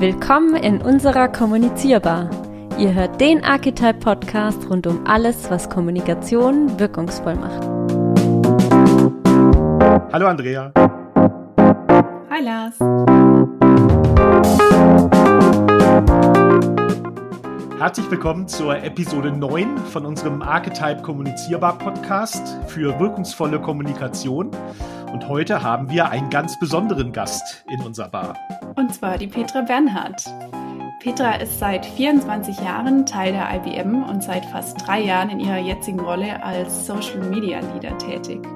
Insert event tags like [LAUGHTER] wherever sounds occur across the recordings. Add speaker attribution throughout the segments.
Speaker 1: Willkommen in unserer Kommunizierbar. Ihr hört den Archetype Podcast rund um alles, was Kommunikation wirkungsvoll macht.
Speaker 2: Hallo Andrea.
Speaker 3: Hi Lars.
Speaker 2: Herzlich willkommen zur Episode 9 von unserem Archetype Kommunizierbar Podcast für wirkungsvolle Kommunikation. Und heute haben wir einen ganz besonderen Gast in unserer Bar.
Speaker 3: Und zwar die Petra Bernhardt. Petra ist seit 24 Jahren Teil der IBM und seit fast drei Jahren in ihrer jetzigen Rolle als Social Media Leader tätig.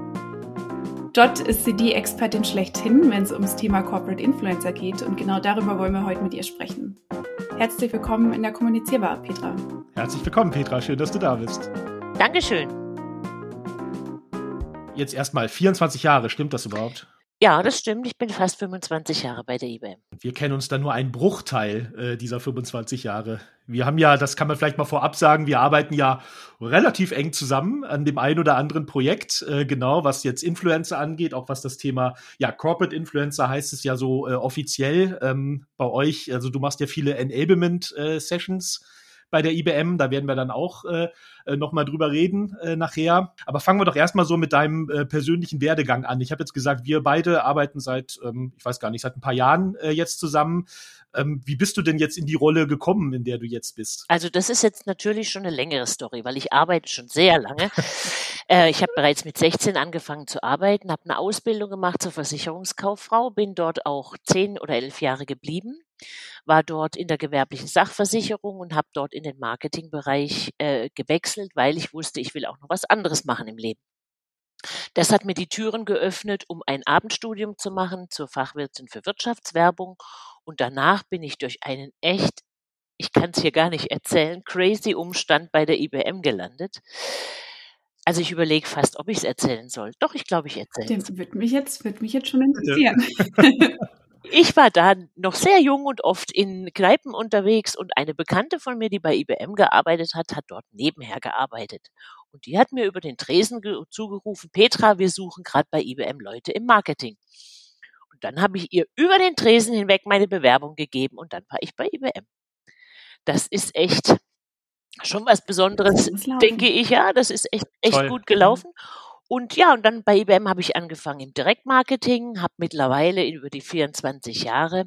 Speaker 3: Dort ist sie die Expertin schlechthin, wenn es ums Thema Corporate Influencer geht und genau darüber wollen wir heute mit ihr sprechen. Herzlich willkommen in der Kommunizierbar, Petra.
Speaker 2: Herzlich willkommen, Petra. Schön, dass du da bist.
Speaker 4: Dankeschön
Speaker 2: jetzt erstmal 24 Jahre, stimmt das überhaupt?
Speaker 4: Ja, das stimmt. Ich bin fast 25 Jahre bei der IBM.
Speaker 2: Wir kennen uns da nur einen Bruchteil äh, dieser 25 Jahre. Wir haben ja, das kann man vielleicht mal vorab sagen, wir arbeiten ja relativ eng zusammen an dem einen oder anderen Projekt, äh, genau, was jetzt Influencer angeht, auch was das Thema, ja, Corporate Influencer heißt es ja so äh, offiziell ähm, bei euch. Also du machst ja viele Enablement-Sessions äh, bei der IBM. Da werden wir dann auch äh, äh nochmal drüber reden äh, nachher. Aber fangen wir doch erstmal so mit deinem äh, persönlichen Werdegang an. Ich habe jetzt gesagt, wir beide arbeiten seit, ähm, ich weiß gar nicht, seit ein paar Jahren äh, jetzt zusammen. Ähm, wie bist du denn jetzt in die Rolle gekommen, in der du jetzt bist?
Speaker 4: Also das ist jetzt natürlich schon eine längere Story, weil ich arbeite schon sehr lange. [LAUGHS] äh, ich habe bereits mit 16 angefangen zu arbeiten, habe eine Ausbildung gemacht zur Versicherungskauffrau, bin dort auch zehn oder elf Jahre geblieben war dort in der gewerblichen Sachversicherung und habe dort in den Marketingbereich äh, gewechselt, weil ich wusste, ich will auch noch was anderes machen im Leben. Das hat mir die Türen geöffnet, um ein Abendstudium zu machen zur Fachwirtin für Wirtschaftswerbung. Und danach bin ich durch einen echt, ich kann es hier gar nicht erzählen, crazy Umstand bei der IBM gelandet. Also ich überlege fast, ob ich es erzählen soll. Doch, ich glaube, ich erzähle
Speaker 3: es. Würde mich jetzt, würde mich jetzt schon interessieren. [LAUGHS]
Speaker 4: Ich war da noch sehr jung und oft in Kneipen unterwegs und eine Bekannte von mir, die bei IBM gearbeitet hat, hat dort nebenher gearbeitet. Und die hat mir über den Tresen zugerufen, Petra, wir suchen gerade bei IBM Leute im Marketing. Und dann habe ich ihr über den Tresen hinweg meine Bewerbung gegeben und dann war ich bei IBM. Das ist echt schon was Besonderes, denke ich. Ja, das ist echt, echt gut gelaufen. Und ja, und dann bei IBM habe ich angefangen im Direktmarketing, habe mittlerweile über die 24 Jahre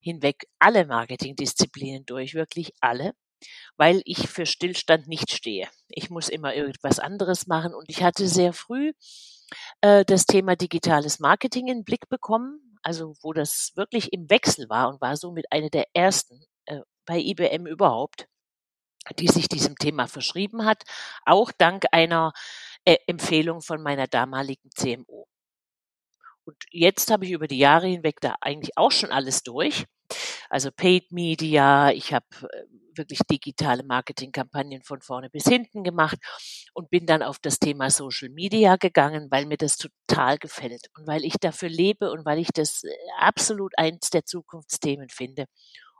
Speaker 4: hinweg alle Marketingdisziplinen durch, wirklich alle, weil ich für Stillstand nicht stehe. Ich muss immer irgendwas anderes machen und ich hatte sehr früh äh, das Thema digitales Marketing in den Blick bekommen, also wo das wirklich im Wechsel war und war somit eine der ersten äh, bei IBM überhaupt, die sich diesem Thema verschrieben hat, auch dank einer äh, Empfehlung von meiner damaligen CMO. Und jetzt habe ich über die Jahre hinweg da eigentlich auch schon alles durch. Also Paid Media, ich habe äh, wirklich digitale Marketingkampagnen von vorne bis hinten gemacht und bin dann auf das Thema Social Media gegangen, weil mir das total gefällt und weil ich dafür lebe und weil ich das äh, absolut eins der Zukunftsthemen finde.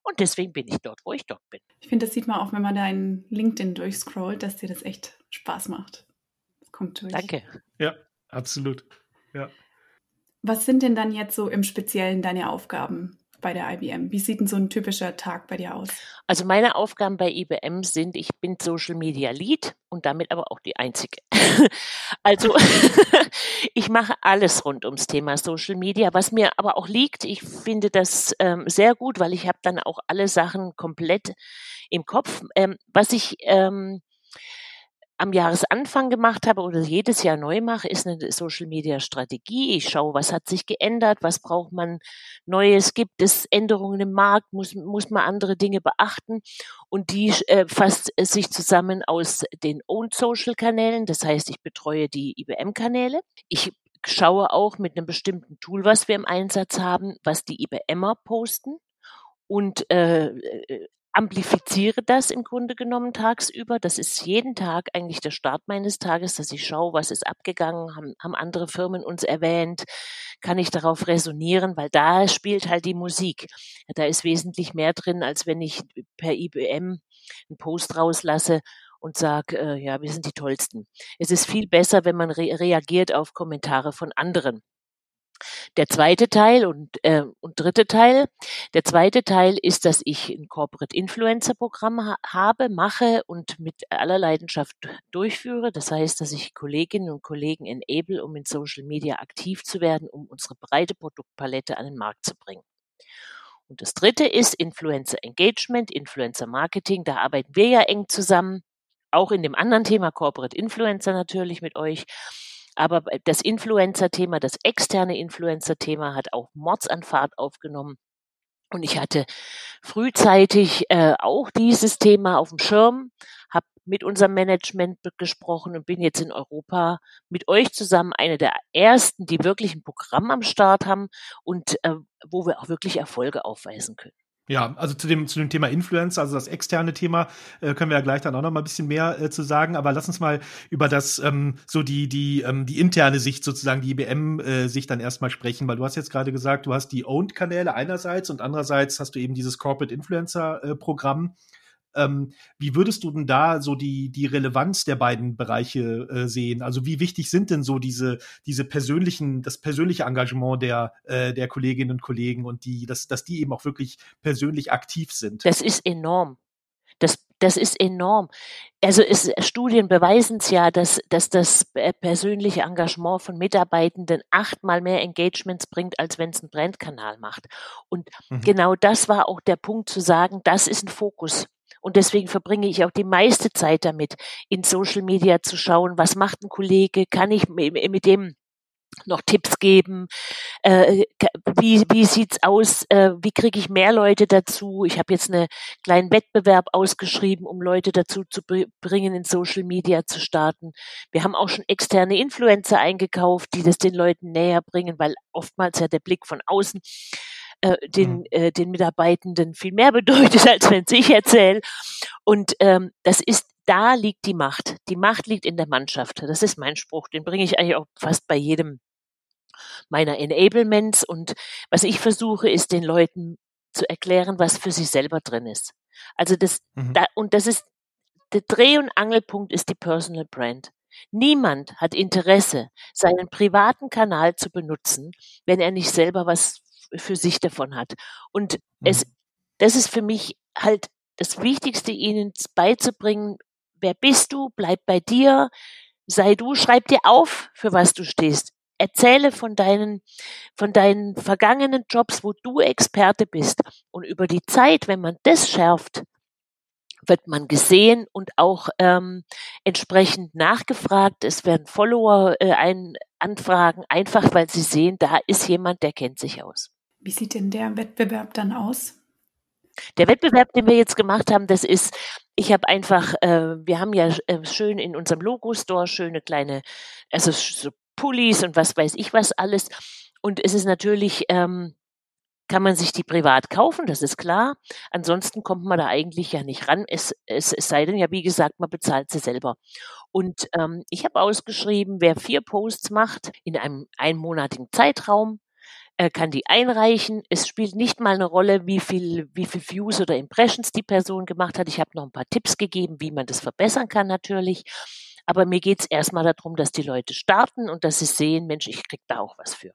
Speaker 4: Und deswegen bin ich dort, wo ich dort bin.
Speaker 3: Ich finde, das sieht man auch, wenn man da in LinkedIn durchscrollt, dass dir das echt Spaß macht kommt durch.
Speaker 4: Danke.
Speaker 2: Ja, absolut. Ja.
Speaker 3: Was sind denn dann jetzt so im Speziellen deine Aufgaben bei der IBM? Wie sieht denn so ein typischer Tag bei dir aus?
Speaker 4: Also meine Aufgaben bei IBM sind, ich bin Social Media Lead und damit aber auch die einzige. [LAUGHS] also [LAUGHS] ich mache alles rund ums Thema Social Media, was mir aber auch liegt. Ich finde das ähm, sehr gut, weil ich habe dann auch alle Sachen komplett im Kopf. Ähm, was ich ähm, am Jahresanfang gemacht habe oder jedes Jahr neu mache, ist eine Social Media Strategie. Ich schaue, was hat sich geändert, was braucht man Neues, gibt es Änderungen im Markt, muss, muss man andere Dinge beachten. Und die äh, fasst sich zusammen aus den Owned Social Kanälen. Das heißt, ich betreue die IBM Kanäle. Ich schaue auch mit einem bestimmten Tool, was wir im Einsatz haben, was die IBMer posten und äh, äh amplifiziere das im Grunde genommen tagsüber. Das ist jeden Tag eigentlich der Start meines Tages, dass ich schaue, was ist abgegangen, haben, haben andere Firmen uns erwähnt, kann ich darauf resonieren, weil da spielt halt die Musik. Da ist wesentlich mehr drin, als wenn ich per IBM einen Post rauslasse und sage, äh, ja, wir sind die Tollsten. Es ist viel besser, wenn man re reagiert auf Kommentare von anderen. Der zweite Teil und, äh, und dritte Teil. Der zweite Teil ist, dass ich ein Corporate Influencer Programm ha habe, mache und mit aller Leidenschaft durchführe. Das heißt, dass ich Kolleginnen und Kollegen enable, um in Social Media aktiv zu werden, um unsere breite Produktpalette an den Markt zu bringen. Und das dritte ist Influencer Engagement, Influencer Marketing. Da arbeiten wir ja eng zusammen. Auch in dem anderen Thema Corporate Influencer natürlich mit euch. Aber das Influencer-Thema, das externe Influencer-Thema hat auch Mords an Fahrt aufgenommen. Und ich hatte frühzeitig äh, auch dieses Thema auf dem Schirm, habe mit unserem Management gesprochen und bin jetzt in Europa mit euch zusammen eine der ersten, die wirklich ein Programm am Start haben und äh, wo wir auch wirklich Erfolge aufweisen können.
Speaker 2: Ja, also zu dem, zu dem Thema Influencer, also das externe Thema, äh, können wir ja gleich dann auch noch mal ein bisschen mehr äh, zu sagen. Aber lass uns mal über das, ähm, so die, die, ähm, die interne Sicht sozusagen, die IBM-Sicht äh, dann erstmal sprechen, weil du hast jetzt gerade gesagt, du hast die Owned-Kanäle einerseits und andererseits hast du eben dieses Corporate Influencer-Programm. Äh, ähm, wie würdest du denn da so die, die Relevanz der beiden Bereiche äh, sehen? Also wie wichtig sind denn so diese, diese persönlichen, das persönliche Engagement der, äh, der Kolleginnen und Kollegen und die, dass, dass die eben auch wirklich persönlich aktiv sind?
Speaker 4: Das ist enorm. Das, das ist enorm. Also es, Studien beweisen es ja, dass, dass das persönliche Engagement von Mitarbeitenden achtmal mehr Engagements bringt, als wenn es ein Brandkanal macht. Und mhm. genau das war auch der Punkt zu sagen, das ist ein Fokus. Und deswegen verbringe ich auch die meiste Zeit damit, in Social Media zu schauen, was macht ein Kollege, kann ich mit dem noch Tipps geben, äh, wie, wie sieht's aus, äh, wie kriege ich mehr Leute dazu. Ich habe jetzt einen kleinen Wettbewerb ausgeschrieben, um Leute dazu zu bringen, in Social Media zu starten. Wir haben auch schon externe Influencer eingekauft, die das den Leuten näher bringen, weil oftmals ja der Blick von außen äh, den, mhm. äh, den Mitarbeitenden viel mehr [LAUGHS] bedeutet, als wenn ich erzähle. Und ähm, das ist, da liegt die Macht. Die Macht liegt in der Mannschaft. Das ist mein Spruch. Den bringe ich eigentlich auch fast bei jedem meiner Enablements. Und was ich versuche, ist den Leuten zu erklären, was für sie selber drin ist. Also das, mhm. da, und das ist, der Dreh- und Angelpunkt ist die Personal Brand. Niemand hat Interesse, seinen privaten Kanal zu benutzen, wenn er nicht selber was für sich davon hat. Und mhm. es, das ist für mich halt das Wichtigste, ihnen beizubringen, wer bist du, bleib bei dir, sei du, schreib dir auf, für was du stehst. Erzähle von deinen, von deinen vergangenen Jobs, wo du Experte bist. Und über die Zeit, wenn man das schärft, wird man gesehen und auch ähm, entsprechend nachgefragt. Es werden Follower äh, ein, anfragen, einfach weil sie sehen, da ist jemand, der kennt sich aus.
Speaker 3: Wie sieht denn der Wettbewerb dann aus?
Speaker 4: Der Wettbewerb, den wir jetzt gemacht haben, das ist, ich habe einfach, äh, wir haben ja äh, schön in unserem Logo-Store schöne kleine, also so Pullis und was weiß ich was alles. Und es ist natürlich, ähm, kann man sich die privat kaufen, das ist klar. Ansonsten kommt man da eigentlich ja nicht ran. Es, es, es sei denn ja, wie gesagt, man bezahlt sie selber. Und ähm, ich habe ausgeschrieben, wer vier Posts macht in einem einmonatigen Zeitraum, er kann die einreichen. Es spielt nicht mal eine Rolle, wie viel, wie viel Views oder Impressions die Person gemacht hat. Ich habe noch ein paar Tipps gegeben, wie man das verbessern kann natürlich. Aber mir geht es erstmal darum, dass die Leute starten und dass sie sehen, Mensch, ich krieg da auch was für.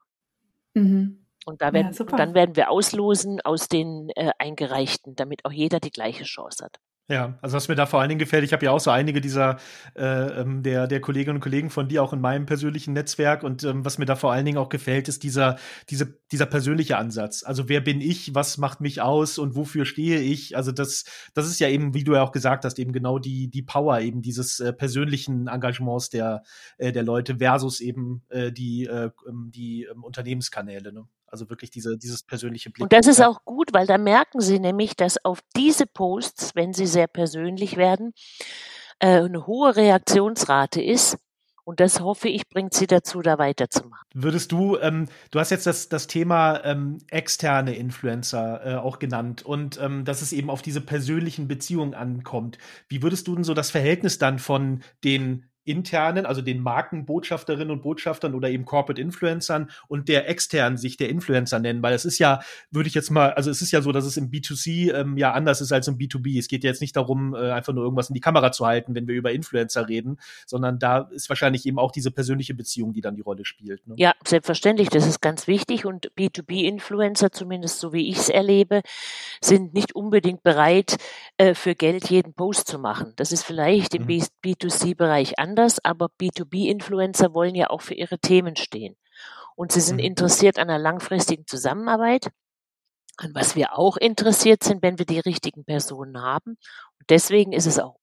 Speaker 4: Mhm. Und da werden, ja, dann werden wir auslosen aus den äh, Eingereichten, damit auch jeder die gleiche Chance hat.
Speaker 2: Ja, also was mir da vor allen Dingen gefällt, ich habe ja auch so einige dieser äh, ähm, der, der Kolleginnen und Kollegen von dir auch in meinem persönlichen Netzwerk und ähm, was mir da vor allen Dingen auch gefällt, ist dieser, diese, dieser persönliche Ansatz. Also wer bin ich, was macht mich aus und wofür stehe ich? Also das, das ist ja eben, wie du ja auch gesagt hast, eben genau die, die Power eben dieses äh, persönlichen Engagements der, äh, der Leute versus eben äh, die, äh, ähm, die äh, Unternehmenskanäle. Ne? Also wirklich diese, dieses persönliche
Speaker 4: Blick. Und das ist auch gut, weil da merken Sie nämlich, dass auf diese Posts, wenn sie sehr persönlich werden, äh, eine hohe Reaktionsrate ist. Und das hoffe ich, bringt sie dazu, da weiterzumachen.
Speaker 2: Würdest du, ähm, du hast jetzt das, das Thema ähm, externe Influencer äh, auch genannt und ähm, dass es eben auf diese persönlichen Beziehungen ankommt. Wie würdest du denn so das Verhältnis dann von den internen, also den Markenbotschafterinnen und Botschaftern oder eben Corporate Influencern und der externen Sicht der Influencer nennen, weil es ist ja, würde ich jetzt mal, also es ist ja so, dass es im B2C ähm, ja anders ist als im B2B. Es geht jetzt nicht darum, äh, einfach nur irgendwas in die Kamera zu halten, wenn wir über Influencer reden, sondern da ist wahrscheinlich eben auch diese persönliche Beziehung, die dann die Rolle spielt.
Speaker 4: Ne? Ja, selbstverständlich, das ist ganz wichtig und B2B-Influencer, zumindest so wie ich es erlebe, sind nicht unbedingt bereit, äh, für Geld jeden Post zu machen. Das ist vielleicht im mhm. B2C-Bereich anders anders, aber B2B-Influencer wollen ja auch für ihre Themen stehen. Und sie sind mhm. interessiert an einer langfristigen Zusammenarbeit, an was wir auch interessiert sind, wenn wir die richtigen Personen haben. Und deswegen ist es auch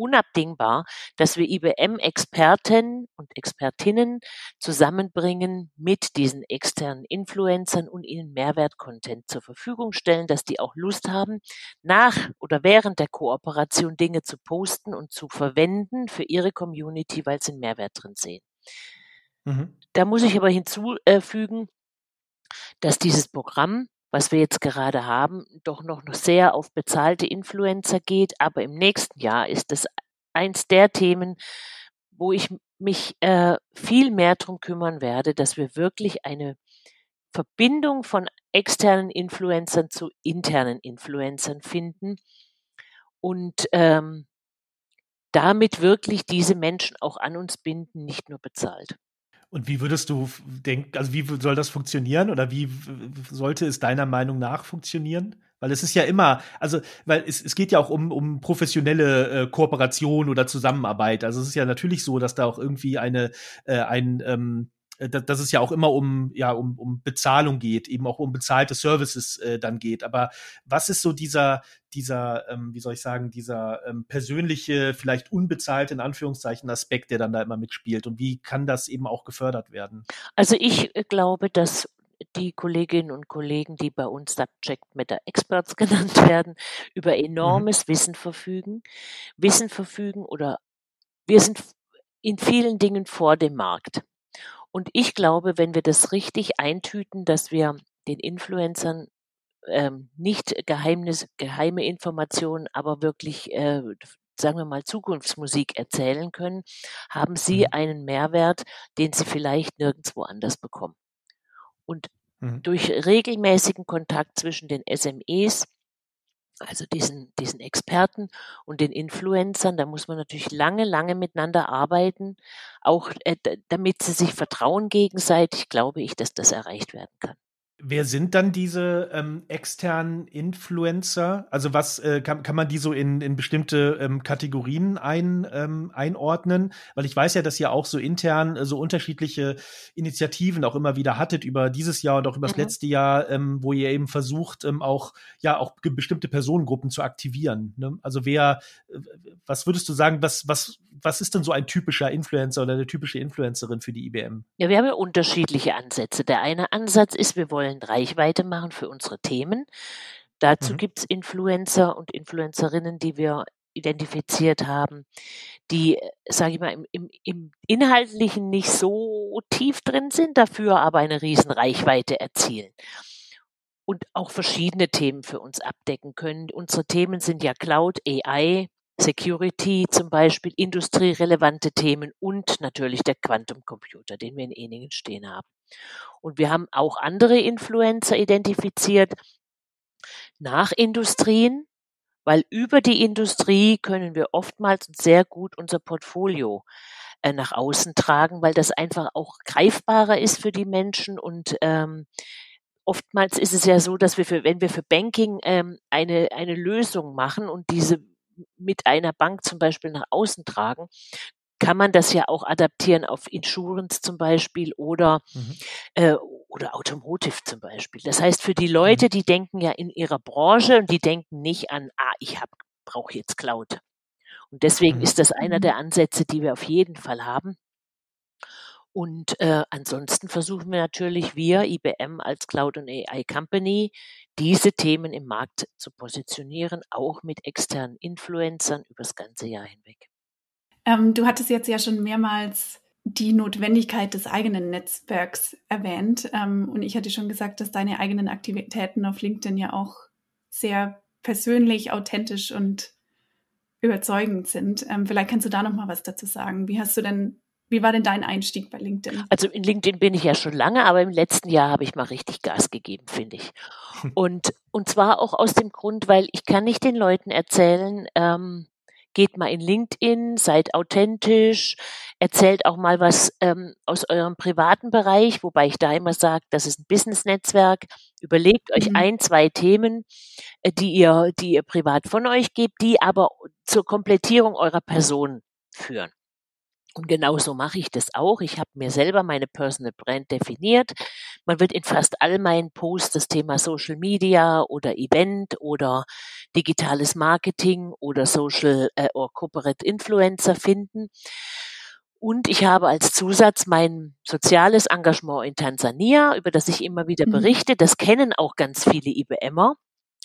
Speaker 4: unabdingbar, dass wir IBM-Experten und Expertinnen zusammenbringen mit diesen externen Influencern und ihnen Mehrwert-Content zur Verfügung stellen, dass die auch Lust haben, nach oder während der Kooperation Dinge zu posten und zu verwenden für ihre Community, weil sie einen Mehrwert drin sehen. Mhm. Da muss ich aber hinzufügen, dass dieses Programm was wir jetzt gerade haben, doch noch sehr auf bezahlte Influencer geht. Aber im nächsten Jahr ist es eins der Themen, wo ich mich äh, viel mehr darum kümmern werde, dass wir wirklich eine Verbindung von externen Influencern zu internen Influencern finden und ähm, damit wirklich diese Menschen auch an uns binden, nicht nur bezahlt.
Speaker 2: Und wie würdest du denken, also wie soll das funktionieren oder wie sollte es deiner Meinung nach funktionieren? Weil es ist ja immer, also, weil es, es geht ja auch um, um professionelle äh, Kooperation oder Zusammenarbeit. Also es ist ja natürlich so, dass da auch irgendwie eine, äh, ein, ähm, äh, dass es ja auch immer um, ja, um, um Bezahlung geht, eben auch um bezahlte Services äh, dann geht. Aber was ist so dieser, dieser, ähm, wie soll ich sagen, dieser ähm, persönliche, vielleicht unbezahlte, in Anführungszeichen, Aspekt, der dann da immer mitspielt? Und wie kann das eben auch gefördert werden?
Speaker 4: Also ich äh, glaube, dass die Kolleginnen und Kollegen, die bei uns Subject Matter Experts [LAUGHS] genannt werden, über mhm. enormes mhm. Wissen verfügen. Wissen verfügen oder wir sind in vielen Dingen vor dem Markt. Und ich glaube, wenn wir das richtig eintüten, dass wir den Influencern ähm, nicht Geheimnis, geheime Informationen, aber wirklich, äh, sagen wir mal, Zukunftsmusik erzählen können, haben sie mhm. einen Mehrwert, den sie vielleicht nirgendwo anders bekommen. Und mhm. durch regelmäßigen Kontakt zwischen den SMEs also diesen, diesen Experten und den Influencern, da muss man natürlich lange, lange miteinander arbeiten, auch äh, damit sie sich vertrauen gegenseitig, glaube ich, dass das erreicht werden kann.
Speaker 2: Wer sind dann diese ähm, externen Influencer? Also was äh, kann, kann man die so in, in bestimmte ähm, Kategorien ein, ähm, einordnen? Weil ich weiß ja, dass ihr auch so intern äh, so unterschiedliche Initiativen auch immer wieder hattet über dieses Jahr und auch über das mhm. letzte Jahr, ähm, wo ihr eben versucht, ähm, auch ja auch bestimmte Personengruppen zu aktivieren. Ne? Also wer, äh, was würdest du sagen, was was was ist denn so ein typischer Influencer oder eine typische Influencerin für die IBM?
Speaker 4: Ja, wir haben ja unterschiedliche Ansätze. Der eine Ansatz ist, wir wollen Reichweite machen für unsere Themen. Dazu mhm. gibt es Influencer und Influencerinnen, die wir identifiziert haben, die, sage ich mal, im, im, im Inhaltlichen nicht so tief drin sind, dafür aber eine riesen Reichweite erzielen und auch verschiedene Themen für uns abdecken können. Unsere Themen sind ja Cloud, AI, Security zum Beispiel, industrierelevante Themen und natürlich der Quantumcomputer, den wir in Eningen stehen haben. Und wir haben auch andere Influencer identifiziert nach Industrien, weil über die Industrie können wir oftmals sehr gut unser Portfolio äh, nach außen tragen, weil das einfach auch greifbarer ist für die Menschen und ähm, oftmals ist es ja so, dass wir für, wenn wir für Banking ähm, eine, eine Lösung machen und diese mit einer Bank zum Beispiel nach außen tragen, kann man das ja auch adaptieren auf Insurance zum Beispiel oder, mhm. äh, oder Automotive zum Beispiel. Das heißt, für die Leute, mhm. die denken ja in ihrer Branche und die denken nicht an, ah, ich brauche jetzt Cloud. Und deswegen mhm. ist das einer mhm. der Ansätze, die wir auf jeden Fall haben. Und äh, ansonsten versuchen wir natürlich, wir IBM als Cloud und AI Company, diese Themen im Markt zu positionieren, auch mit externen Influencern über das ganze Jahr hinweg.
Speaker 3: Ähm, du hattest jetzt ja schon mehrmals die Notwendigkeit des eigenen Netzwerks erwähnt. Ähm, und ich hatte schon gesagt, dass deine eigenen Aktivitäten auf LinkedIn ja auch sehr persönlich, authentisch und überzeugend sind. Ähm, vielleicht kannst du da noch mal was dazu sagen. Wie hast du denn wie war denn dein Einstieg bei LinkedIn?
Speaker 4: Also in LinkedIn bin ich ja schon lange, aber im letzten Jahr habe ich mal richtig Gas gegeben, finde ich. [LAUGHS] Und, und zwar auch aus dem Grund, weil ich kann nicht den Leuten erzählen, ähm, geht mal in LinkedIn, seid authentisch, erzählt auch mal was ähm, aus eurem privaten Bereich, wobei ich da immer sage, das ist ein Business-Netzwerk. Überlegt euch mhm. ein, zwei Themen, äh, die ihr, die ihr privat von euch gebt, die aber zur Komplettierung eurer Person führen. Und genauso mache ich das auch. Ich habe mir selber meine Personal Brand definiert. Man wird in fast all meinen Posts das Thema Social Media oder Event oder digitales Marketing oder Social äh, oder Corporate Influencer finden. Und ich habe als Zusatz mein soziales Engagement in Tansania, über das ich immer wieder mhm. berichte. Das kennen auch ganz viele IBMer.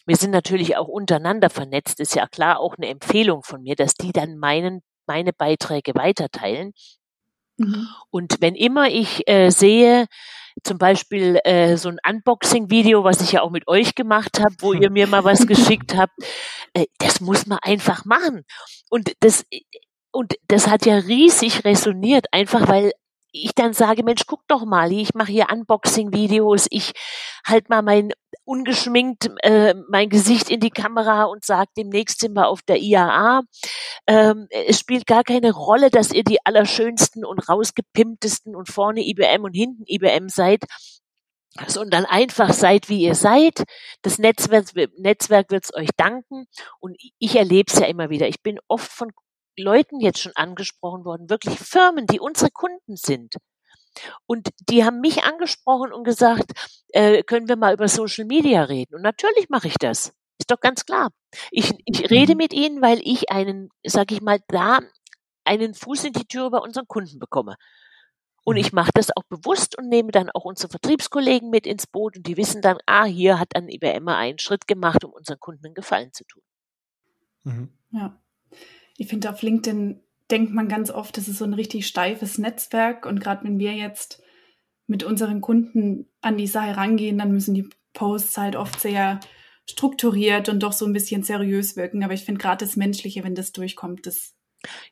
Speaker 4: Wir sind natürlich auch untereinander vernetzt. Ist ja klar auch eine Empfehlung von mir, dass die dann meinen meine Beiträge weiterteilen. Mhm. Und wenn immer ich äh, sehe, zum Beispiel äh, so ein Unboxing-Video, was ich ja auch mit euch gemacht habe, wo ihr mir mal was [LAUGHS] geschickt habt, äh, das muss man einfach machen. Und das und das hat ja riesig resoniert, einfach weil ich dann sage, Mensch, guck doch mal, ich mache hier Unboxing-Videos, ich halt mal mein ungeschminkt äh, mein Gesicht in die Kamera und sage, demnächst sind wir auf der IAA. Ähm, es spielt gar keine Rolle, dass ihr die allerschönsten und rausgepimptesten und vorne IBM und hinten IBM seid sondern einfach seid, wie ihr seid. Das Netzwerk, Netzwerk wird es euch danken. Und ich erlebe es ja immer wieder. Ich bin oft von Leuten jetzt schon angesprochen worden, wirklich Firmen, die unsere Kunden sind. Und die haben mich angesprochen und gesagt, äh, können wir mal über Social Media reden? Und natürlich mache ich das. Ist doch ganz klar. Ich, ich rede mhm. mit ihnen, weil ich einen, sag ich mal, da einen Fuß in die Tür bei unseren Kunden bekomme. Und ich mhm. mache das auch bewusst und nehme dann auch unsere Vertriebskollegen mit ins Boot und die wissen dann, ah, hier hat ein IBMer einen Schritt gemacht, um unseren Kunden einen Gefallen zu tun.
Speaker 3: Mhm. Ja. Ich finde, auf LinkedIn denkt man ganz oft, das ist so ein richtig steifes Netzwerk. Und gerade wenn wir jetzt mit unseren Kunden an die Sache rangehen, dann müssen die Posts halt oft sehr strukturiert und doch so ein bisschen seriös wirken. Aber ich finde gerade das Menschliche, wenn das durchkommt, das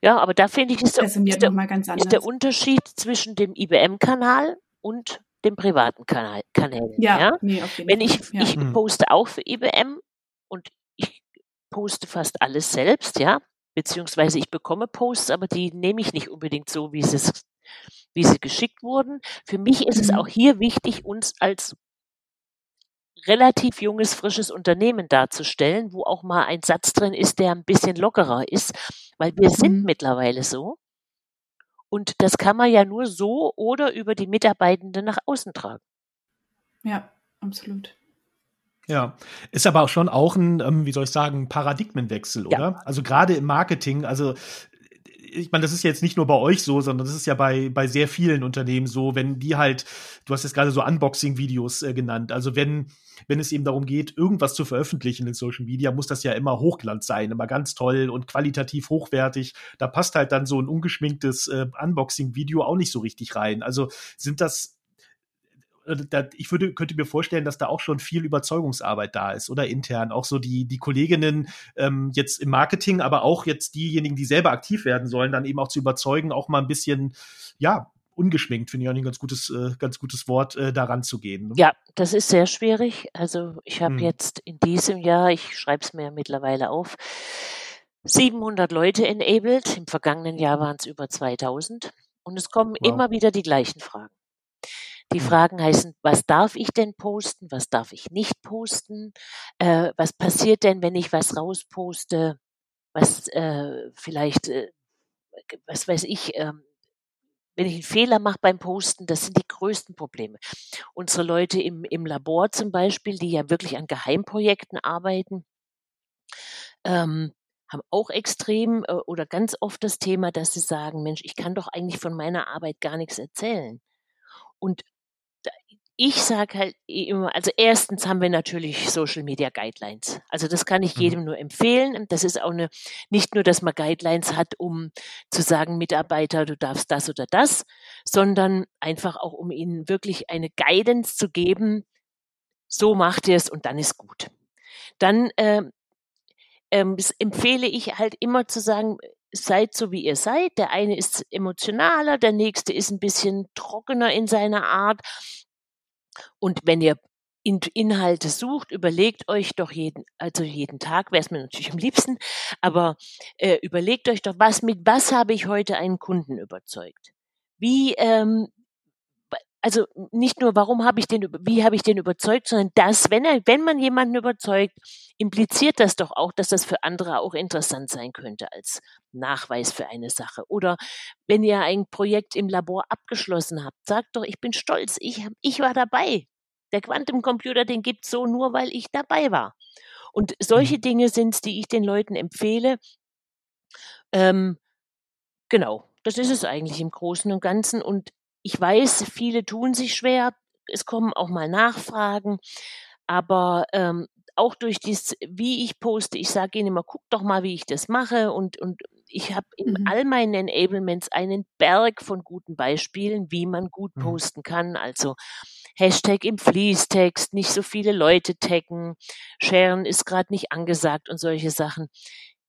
Speaker 4: ja, aber da finde ich, ist der, ist, der, ist der, Unterschied zwischen dem IBM-Kanal und dem privaten Kanal, Kanälen. Ja, ja? Nee, Wenn ich, ja. ich hm. poste auch für IBM und ich poste fast alles selbst, ja beziehungsweise ich bekomme Posts, aber die nehme ich nicht unbedingt so, wie sie, wie sie geschickt wurden. Für mich ist es mhm. auch hier wichtig, uns als relativ junges, frisches Unternehmen darzustellen, wo auch mal ein Satz drin ist, der ein bisschen lockerer ist, weil wir mhm. sind mittlerweile so. Und das kann man ja nur so oder über die Mitarbeitenden nach außen tragen.
Speaker 3: Ja, absolut.
Speaker 2: Ja, ist aber auch schon auch ein, ähm, wie soll ich sagen, Paradigmenwechsel, oder? Ja. Also gerade im Marketing, also ich meine, das ist jetzt nicht nur bei euch so, sondern das ist ja bei, bei sehr vielen Unternehmen so, wenn die halt, du hast jetzt gerade so Unboxing-Videos äh, genannt, also wenn, wenn es eben darum geht, irgendwas zu veröffentlichen in Social Media, muss das ja immer Hochglanz sein, immer ganz toll und qualitativ hochwertig. Da passt halt dann so ein ungeschminktes äh, Unboxing-Video auch nicht so richtig rein. Also sind das ich würde, könnte mir vorstellen, dass da auch schon viel Überzeugungsarbeit da ist oder intern. Auch so die, die Kolleginnen ähm, jetzt im Marketing, aber auch jetzt diejenigen, die selber aktiv werden sollen, dann eben auch zu überzeugen, auch mal ein bisschen, ja, ungeschminkt, finde ich auch ein ganz gutes, äh, ganz gutes Wort, äh, daran zu gehen.
Speaker 4: Ne? Ja, das ist sehr schwierig. Also ich habe hm. jetzt in diesem Jahr, ich schreibe es mir mittlerweile auf, 700 Leute enabled. Im vergangenen Jahr waren es über 2000. Und es kommen wow. immer wieder die gleichen Fragen. Die Fragen heißen, was darf ich denn posten, was darf ich nicht posten, äh, was passiert denn, wenn ich was rausposte, was äh, vielleicht, äh, was weiß ich, äh, wenn ich einen Fehler mache beim Posten, das sind die größten Probleme. Unsere Leute im, im Labor zum Beispiel, die ja wirklich an Geheimprojekten arbeiten, ähm, haben auch extrem äh, oder ganz oft das Thema, dass sie sagen, Mensch, ich kann doch eigentlich von meiner Arbeit gar nichts erzählen. Und ich sage halt immer, also erstens haben wir natürlich Social Media Guidelines. Also das kann ich mhm. jedem nur empfehlen. Das ist auch eine, nicht nur, dass man Guidelines hat, um zu sagen, Mitarbeiter, du darfst das oder das, sondern einfach auch, um ihnen wirklich eine Guidance zu geben, so macht ihr es und dann ist gut. Dann äh, ähm, empfehle ich halt immer zu sagen, seid so wie ihr seid. Der eine ist emotionaler, der nächste ist ein bisschen trockener in seiner Art. Und wenn ihr Inhalte sucht, überlegt euch doch jeden, also jeden Tag wäre es mir natürlich am liebsten, aber äh, überlegt euch doch, was mit was habe ich heute einen Kunden überzeugt? Wie ähm, also nicht nur, warum habe ich den, wie habe ich den überzeugt, sondern das, wenn er, wenn man jemanden überzeugt, impliziert das doch auch, dass das für andere auch interessant sein könnte als Nachweis für eine Sache. Oder wenn ihr ein Projekt im Labor abgeschlossen habt, sagt doch, ich bin stolz, ich, ich war dabei. Der Quantencomputer, den gibt's so nur, weil ich dabei war. Und solche mhm. Dinge sind's, die ich den Leuten empfehle. Ähm, genau, das ist es eigentlich im Großen und Ganzen. Und ich weiß, viele tun sich schwer. Es kommen auch mal Nachfragen. Aber ähm, auch durch dies, wie ich poste, ich sage ihnen immer, guck doch mal, wie ich das mache. Und, und ich habe in mhm. all meinen Enablements einen Berg von guten Beispielen, wie man gut mhm. posten kann. Also Hashtag im Fließtext, nicht so viele Leute taggen, sharen ist gerade nicht angesagt und solche Sachen.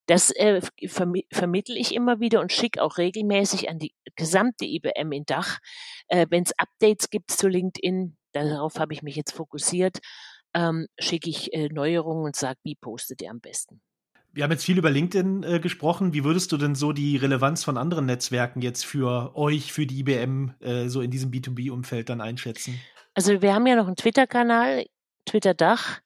Speaker 4: Das äh, verm vermittel ich immer wieder und schicke auch regelmäßig an die gesamte IBM in Dach. Äh, Wenn es Updates gibt zu LinkedIn, darauf habe ich mich jetzt fokussiert, ähm, schicke ich äh, Neuerungen und sage, wie postet ihr am besten.
Speaker 2: Wir haben jetzt viel über LinkedIn äh, gesprochen. Wie würdest du denn so die Relevanz von anderen Netzwerken jetzt für euch, für die IBM, äh, so in diesem B2B-Umfeld dann einschätzen?
Speaker 4: Also wir haben ja noch einen Twitter-Kanal, Twitter-Dach.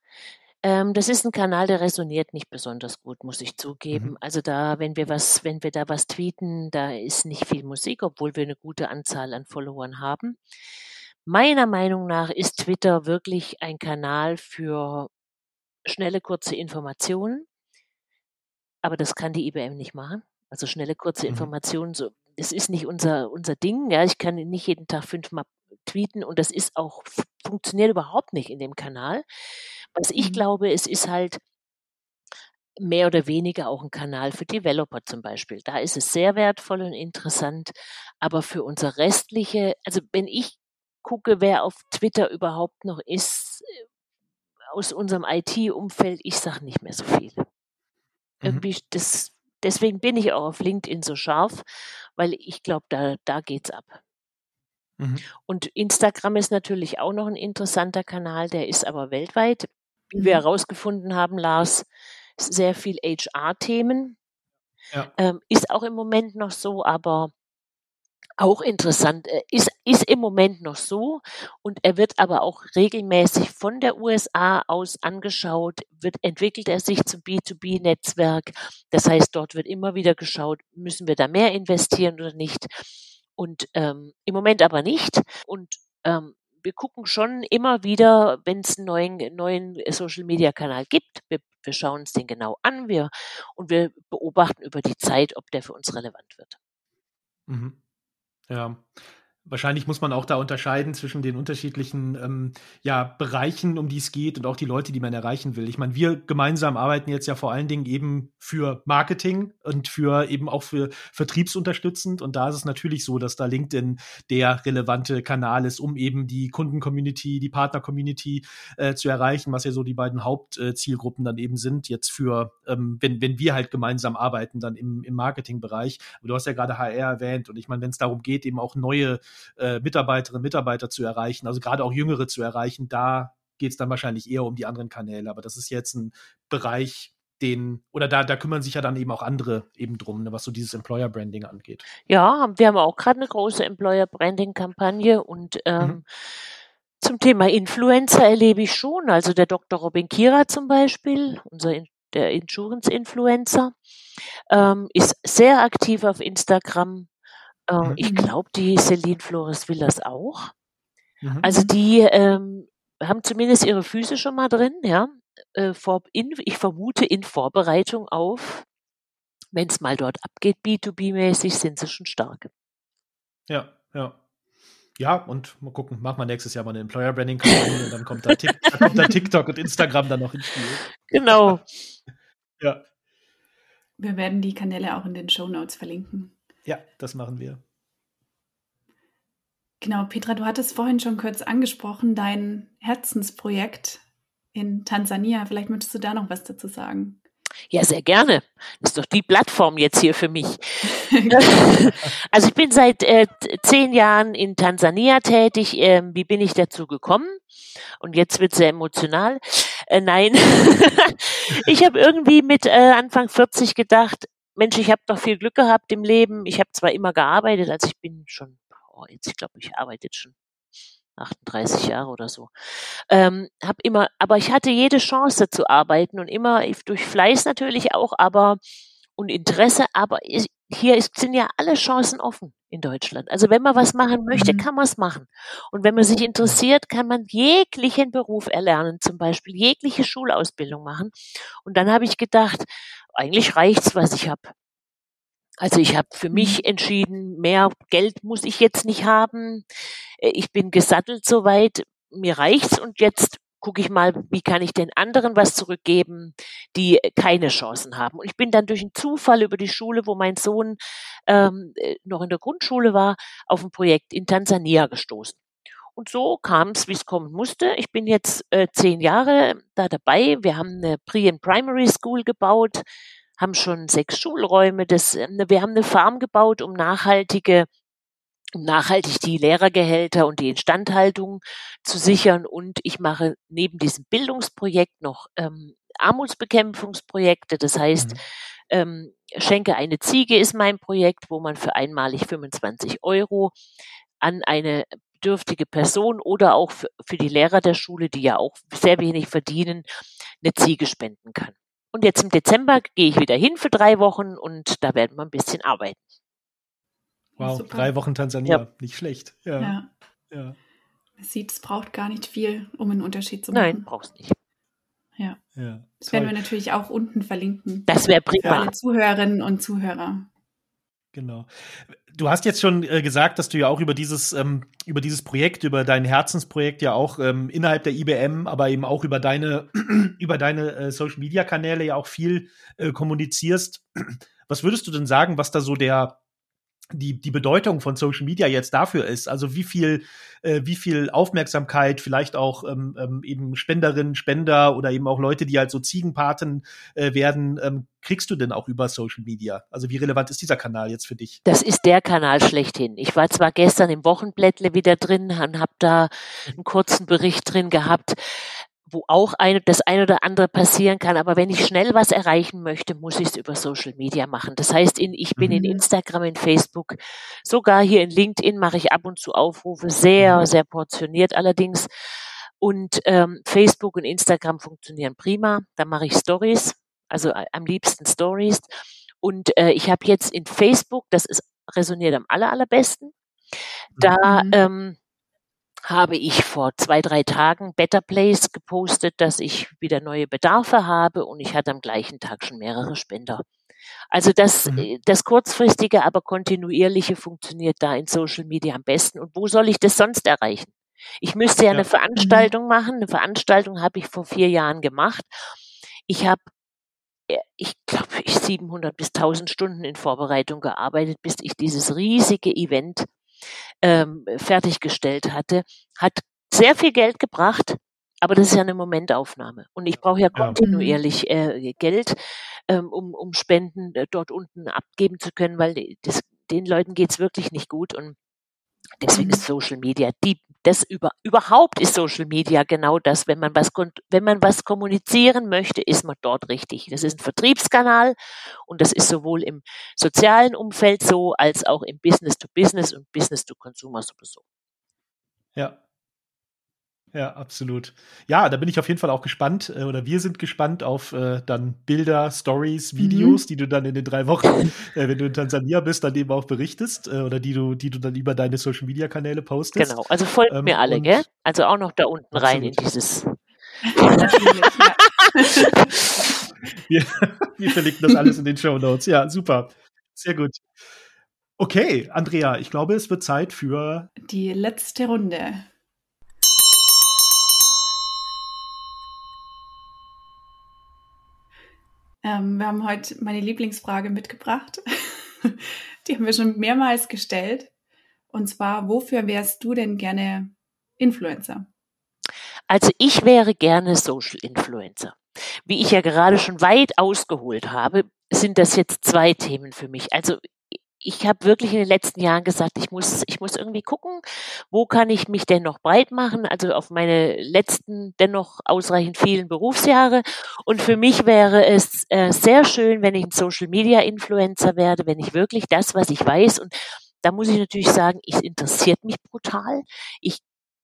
Speaker 4: Ähm, das ist ein Kanal, der resoniert nicht besonders gut, muss ich zugeben. Mhm. Also da, wenn wir was, wenn wir da was tweeten, da ist nicht viel Musik, obwohl wir eine gute Anzahl an Followern haben. Meiner Meinung nach ist Twitter wirklich ein Kanal für schnelle, kurze Informationen. Aber das kann die IBM nicht machen. Also schnelle, kurze mhm. Informationen, so, das ist nicht unser, unser Ding. Ja, ich kann nicht jeden Tag fünfmal tweeten und das ist auch, funktioniert überhaupt nicht in dem Kanal. Was ich mhm. glaube, es ist halt mehr oder weniger auch ein Kanal für Developer zum Beispiel. Da ist es sehr wertvoll und interessant. Aber für unser restliche, also wenn ich gucke, wer auf Twitter überhaupt noch ist, äh, aus unserem IT-Umfeld, ich sage nicht mehr so viel. Mhm. Irgendwie, das, deswegen bin ich auch auf LinkedIn so scharf, weil ich glaube, da, da geht's ab. Mhm. Und Instagram ist natürlich auch noch ein interessanter Kanal, der ist aber weltweit. Wie wir mhm. herausgefunden haben, Lars, sehr viel HR-Themen. Ja. Ähm, ist auch im Moment noch so, aber auch interessant, äh, ist, ist im Moment noch so und er wird aber auch regelmäßig von der USA aus angeschaut, wird, entwickelt er sich zum B2B-Netzwerk. Das heißt, dort wird immer wieder geschaut, müssen wir da mehr investieren oder nicht. Und ähm, im Moment aber nicht. Und ähm, wir gucken schon immer wieder, wenn es einen neuen, neuen Social-Media-Kanal gibt. Wir, wir schauen uns den genau an wir, und wir beobachten über die Zeit, ob der für uns relevant wird.
Speaker 2: Mhm. Ja. Wahrscheinlich muss man auch da unterscheiden zwischen den unterschiedlichen ähm, ja, Bereichen, um die es geht und auch die Leute, die man erreichen will. Ich meine, wir gemeinsam arbeiten jetzt ja vor allen Dingen eben für Marketing und für eben auch für vertriebsunterstützend. Und da ist es natürlich so, dass da LinkedIn der relevante Kanal ist, um eben die Kunden-Community, die Partner-Community äh, zu erreichen, was ja so die beiden Hauptzielgruppen dann eben sind, jetzt für, ähm, wenn, wenn wir halt gemeinsam arbeiten, dann im, im Marketingbereich. Du hast ja gerade HR erwähnt und ich meine, wenn es darum geht, eben auch neue äh, Mitarbeiterinnen, Mitarbeiter zu erreichen, also gerade auch Jüngere zu erreichen, da geht es dann wahrscheinlich eher um die anderen Kanäle. Aber das ist jetzt ein Bereich, den, oder da, da kümmern sich ja dann eben auch andere eben drum, ne, was so dieses Employer Branding angeht.
Speaker 4: Ja, wir haben auch gerade eine große Employer Branding Kampagne und ähm, mhm. zum Thema Influencer erlebe ich schon, also der Dr. Robin Kira zum Beispiel, unser der Insurance Influencer, ähm, ist sehr aktiv auf Instagram, äh, ich mhm. glaube, die Celine Flores will das auch. Mhm. Also die ähm, haben zumindest ihre Füße schon mal drin, ja. Äh, vor, in, ich vermute in Vorbereitung auf, wenn es mal dort abgeht, B2B-mäßig, sind sie schon stark.
Speaker 2: Ja, ja. Ja, und mal gucken, machen wir nächstes Jahr mal eine Employer Branding Kampagne und dann kommt da, Tick, dann kommt da TikTok und Instagram dann noch ins Spiel. [LAUGHS]
Speaker 4: Genau. [LAUGHS]
Speaker 3: ja. Wir werden die Kanäle auch in den Show Notes verlinken.
Speaker 2: Ja, das machen wir.
Speaker 3: Genau, Petra, du hattest vorhin schon kurz angesprochen, dein Herzensprojekt in Tansania. Vielleicht möchtest du da noch was dazu sagen?
Speaker 4: Ja, sehr gerne. Das ist doch die Plattform jetzt hier für mich. [LAUGHS] also ich bin seit äh, zehn Jahren in Tansania tätig. Ähm, wie bin ich dazu gekommen? Und jetzt wird sehr emotional. Äh, nein, [LAUGHS] ich habe irgendwie mit äh, Anfang 40 gedacht, Mensch, ich habe doch viel Glück gehabt im Leben. Ich habe zwar immer gearbeitet, also ich bin schon, oh, jetzt ich glaube, ich arbeite jetzt schon 38 Jahre oder so. Ähm, hab immer, aber ich hatte jede Chance zu arbeiten und immer durch Fleiß natürlich auch, aber und Interesse, aber hier ist, sind ja alle Chancen offen in Deutschland. Also wenn man was machen möchte, mhm. kann man es machen. Und wenn man sich interessiert, kann man jeglichen Beruf erlernen, zum Beispiel jegliche Schulausbildung machen. Und dann habe ich gedacht, eigentlich reicht's, was ich habe. Also ich habe für mich mhm. entschieden, mehr Geld muss ich jetzt nicht haben. Äh, ich bin gesattelt soweit, mir reicht's und jetzt gucke ich mal, wie kann ich den anderen was zurückgeben, die keine Chancen haben. Und ich bin dann durch einen Zufall über die Schule, wo mein Sohn ähm, äh, noch in der Grundschule war, auf ein Projekt in Tansania gestoßen. Und so kam es, wie es kommen musste. Ich bin jetzt äh, zehn Jahre da dabei. Wir haben eine Pre- and Primary School gebaut haben schon sechs Schulräume. Das, ähm, wir haben eine Farm gebaut, um nachhaltige um nachhaltig die Lehrergehälter und die Instandhaltung zu sichern. Und ich mache neben diesem Bildungsprojekt noch ähm, Armutsbekämpfungsprojekte. Das heißt, mhm. ähm, Schenke eine Ziege ist mein Projekt, wo man für einmalig 25 Euro an eine bedürftige Person oder auch für, für die Lehrer der Schule, die ja auch sehr wenig verdienen, eine Ziege spenden kann. Und jetzt im Dezember gehe ich wieder hin für drei Wochen und da werden wir ein bisschen arbeiten.
Speaker 2: Wow, Super. drei Wochen Tansania, ja. nicht schlecht. Ja.
Speaker 3: ja. ja. Man sieht, es braucht gar nicht viel, um einen Unterschied zu machen.
Speaker 4: Nein, brauchst nicht.
Speaker 3: Ja. ja. Das werden wir natürlich auch unten verlinken.
Speaker 4: Das wäre prima.
Speaker 3: Für alle Zuhörerinnen und Zuhörer.
Speaker 2: Genau. Du hast jetzt schon äh, gesagt, dass du ja auch über dieses, ähm, über dieses Projekt, über dein Herzensprojekt ja auch ähm, innerhalb der IBM, aber eben auch über deine, [CLEARS THROAT] über deine äh, Social Media Kanäle ja auch viel äh, kommunizierst. Was würdest du denn sagen, was da so der, die, die Bedeutung von Social Media jetzt dafür ist. Also wie viel, äh, wie viel Aufmerksamkeit vielleicht auch ähm, ähm, eben Spenderinnen, Spender oder eben auch Leute, die halt so Ziegenpaten äh, werden, ähm, kriegst du denn auch über Social Media? Also wie relevant ist dieser Kanal jetzt für dich?
Speaker 4: Das ist der Kanal schlechthin. Ich war zwar gestern im Wochenblättle wieder drin und habe da einen kurzen Bericht drin gehabt wo auch ein, das ein oder andere passieren kann. Aber wenn ich schnell was erreichen möchte, muss ich es über Social Media machen. Das heißt, in, ich bin mhm. in Instagram, in Facebook, sogar hier in LinkedIn mache ich ab und zu Aufrufe, sehr, mhm. sehr portioniert allerdings. Und ähm, Facebook und Instagram funktionieren prima. Da mache ich Stories, also äh, am liebsten Stories. Und äh, ich habe jetzt in Facebook, das ist resoniert am aller, allerbesten. Da mhm. ähm, habe ich vor zwei, drei Tagen Better Place gepostet, dass ich wieder neue Bedarfe habe und ich hatte am gleichen Tag schon mehrere Spender. Also das, mhm. Äh, das kurzfristige, aber kontinuierliche funktioniert da in Social Media am besten. Und wo soll ich das sonst erreichen? Ich müsste ja, ja. eine Veranstaltung machen. Eine Veranstaltung habe ich vor vier Jahren gemacht. Ich habe, äh, ich glaube, ich 700 bis 1000 Stunden in Vorbereitung gearbeitet, bis ich dieses riesige Event ähm, fertiggestellt hatte, hat sehr viel Geld gebracht, aber das ist ja eine Momentaufnahme. Und ich brauche ja kontinuierlich äh, Geld, ähm, um, um Spenden äh, dort unten abgeben zu können, weil das, den Leuten geht's wirklich nicht gut. Und deswegen ist Social Media die das über, überhaupt ist Social Media genau das. Wenn man was, wenn man was kommunizieren möchte, ist man dort richtig. Das ist ein Vertriebskanal und das ist sowohl im sozialen Umfeld so, als auch im Business to Business und Business to Consumer sowieso.
Speaker 2: Ja, ja, absolut. Ja, da bin ich auf jeden Fall auch gespannt, äh, oder wir sind gespannt auf äh, dann Bilder, Stories, Videos, mhm. die du dann in den drei Wochen, äh, wenn du in Tansania bist, dann eben auch berichtest, äh, oder die du, die du dann über deine Social Media Kanäle postest.
Speaker 4: Genau, also folgt ähm, mir alle, gell? Also auch noch da unten absolut. rein in dieses.
Speaker 2: wir, [LAUGHS] wir verlinken das alles in den Show Notes. Ja, super. Sehr gut. Okay, Andrea, ich glaube, es wird Zeit für
Speaker 3: die letzte Runde. Ähm, wir haben heute meine Lieblingsfrage mitgebracht. [LAUGHS] Die haben wir schon mehrmals gestellt. Und zwar, wofür wärst du denn gerne Influencer?
Speaker 4: Also ich wäre gerne Social Influencer. Wie ich ja gerade schon weit ausgeholt habe, sind das jetzt zwei Themen für mich. Also ich habe wirklich in den letzten Jahren gesagt, ich muss, ich muss irgendwie gucken, wo kann ich mich denn noch breit machen, also auf meine letzten dennoch ausreichend vielen Berufsjahre. Und für mich wäre es äh, sehr schön, wenn ich ein Social Media Influencer werde, wenn ich wirklich das, was ich weiß und da muss ich natürlich sagen, es interessiert mich brutal. Ich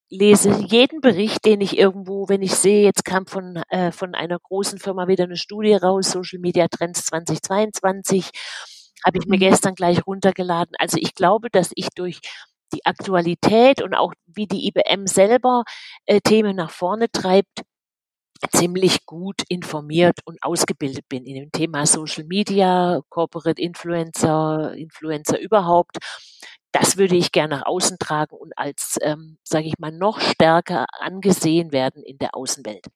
Speaker 4: lese jeden Bericht, den ich irgendwo, wenn ich sehe, jetzt kam von, äh, von einer großen Firma wieder eine Studie raus, Social Media Trends 2022 habe ich mir mhm. gestern gleich runtergeladen. Also ich glaube, dass ich durch die Aktualität und auch wie die IBM selber äh, Themen nach vorne treibt, ziemlich gut informiert und ausgebildet bin in dem Thema Social Media, Corporate Influencer, Influencer überhaupt. Das würde ich gerne nach außen tragen und als, ähm, sage ich mal, noch stärker angesehen werden in der Außenwelt.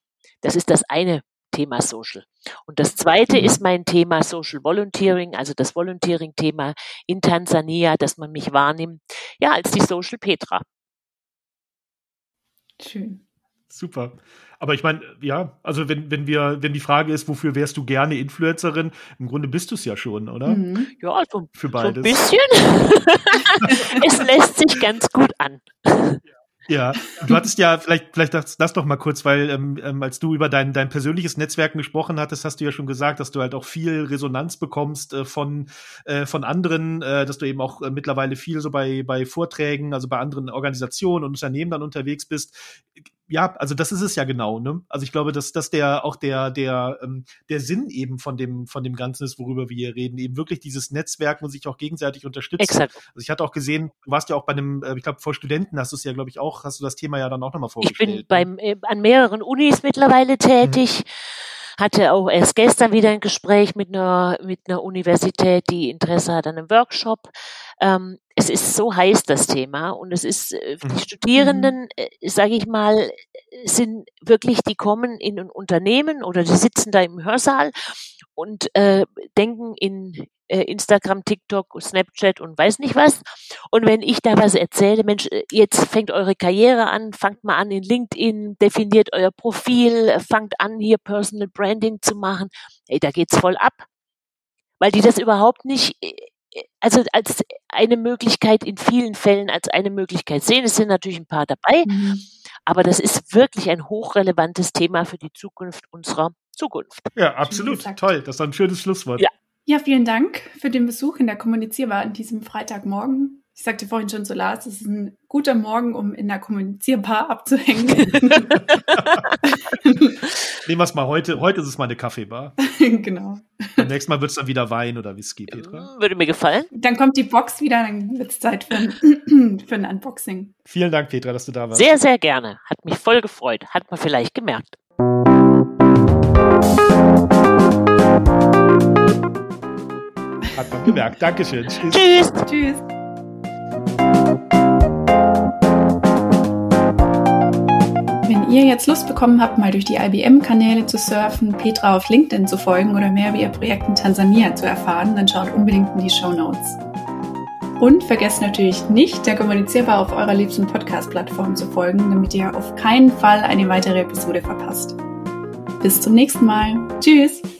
Speaker 4: Das ist das eine Thema Social. Und das zweite mhm. ist mein Thema Social Volunteering, also das Volunteering-Thema in Tansania, dass man mich wahrnimmt, ja, als die Social Petra.
Speaker 2: Schön. Super. Aber ich meine, ja, also wenn, wenn wir, wenn die Frage ist, wofür wärst du gerne Influencerin, im Grunde bist du es ja schon, oder?
Speaker 4: Mhm. Ja, also für beides. So ein bisschen. [LAUGHS] es lässt sich ganz gut an. [LAUGHS]
Speaker 2: Ja, du hattest ja, vielleicht, vielleicht das, das doch mal kurz, weil ähm, ähm, als du über dein, dein persönliches Netzwerken gesprochen hattest, hast du ja schon gesagt, dass du halt auch viel Resonanz bekommst äh, von, äh, von anderen, äh, dass du eben auch äh, mittlerweile viel so bei, bei Vorträgen, also bei anderen Organisationen und Unternehmen dann unterwegs bist ja, also das ist es ja genau, ne? Also ich glaube, dass das der auch der der ähm, der Sinn eben von dem von dem Ganzen ist, worüber wir hier reden, eben wirklich dieses Netzwerk und sich auch gegenseitig unterstützen. Exakt. Also ich hatte auch gesehen, du warst ja auch bei einem, äh, ich glaube vor Studenten hast du es ja, glaube ich auch, hast du das Thema ja dann auch nochmal vorgestellt.
Speaker 4: Ich bin ne? beim äh, an mehreren Unis mittlerweile tätig. Mhm hatte auch erst gestern wieder ein Gespräch mit einer, mit einer Universität, die Interesse hat an einem Workshop. Ähm, es ist so heiß, das Thema. Und es ist, äh, die mhm. Studierenden, äh, sage ich mal, sind wirklich, die kommen in ein Unternehmen oder die sitzen da im Hörsaal und äh, denken in äh, Instagram, TikTok, Snapchat und weiß nicht was. Und wenn ich da was erzähle, Mensch, äh, jetzt fängt eure Karriere an, fangt mal an in LinkedIn, definiert euer Profil, fangt an, hier Personal Branding zu machen, ey, da geht's voll ab. Weil die das überhaupt nicht äh, also als eine Möglichkeit in vielen Fällen als eine Möglichkeit sehen. Es sind natürlich ein paar dabei, mhm. aber das ist wirklich ein hochrelevantes Thema für die Zukunft unserer Zukunft.
Speaker 2: Ja, absolut. Toll. Das ist ein schönes Schlusswort.
Speaker 3: Ja. Ja, vielen Dank für den Besuch in der Kommunizierbar an diesem Freitagmorgen. Ich sagte vorhin schon zu Lars, es ist ein guter Morgen, um in der Kommunizierbar abzuhängen. [LAUGHS]
Speaker 2: Nehmen wir es mal heute. Heute ist es mal eine Kaffeebar. [LAUGHS] genau. Beim nächsten Mal wird es dann wieder Wein oder Whisky, Petra.
Speaker 4: Würde mir gefallen.
Speaker 3: Dann kommt die Box wieder, dann wird es Zeit für ein, [CLEARS THROAT] für ein Unboxing.
Speaker 2: Vielen Dank, Petra, dass du da warst.
Speaker 4: Sehr, sehr gerne. Hat mich voll gefreut. Hat man vielleicht gemerkt.
Speaker 2: Gemerkt. Dankeschön.
Speaker 4: Tschüss. Tschüss. Tschüss.
Speaker 3: Wenn ihr jetzt Lust bekommen habt, mal durch die IBM-Kanäle zu surfen, Petra auf LinkedIn zu folgen oder mehr über ihr Projekt in Tansania zu erfahren, dann schaut unbedingt in die Show Notes. Und vergesst natürlich nicht, der Kommunizierbar auf eurer liebsten Podcast-Plattform zu folgen, damit ihr auf keinen Fall eine weitere Episode verpasst. Bis zum nächsten Mal. Tschüss!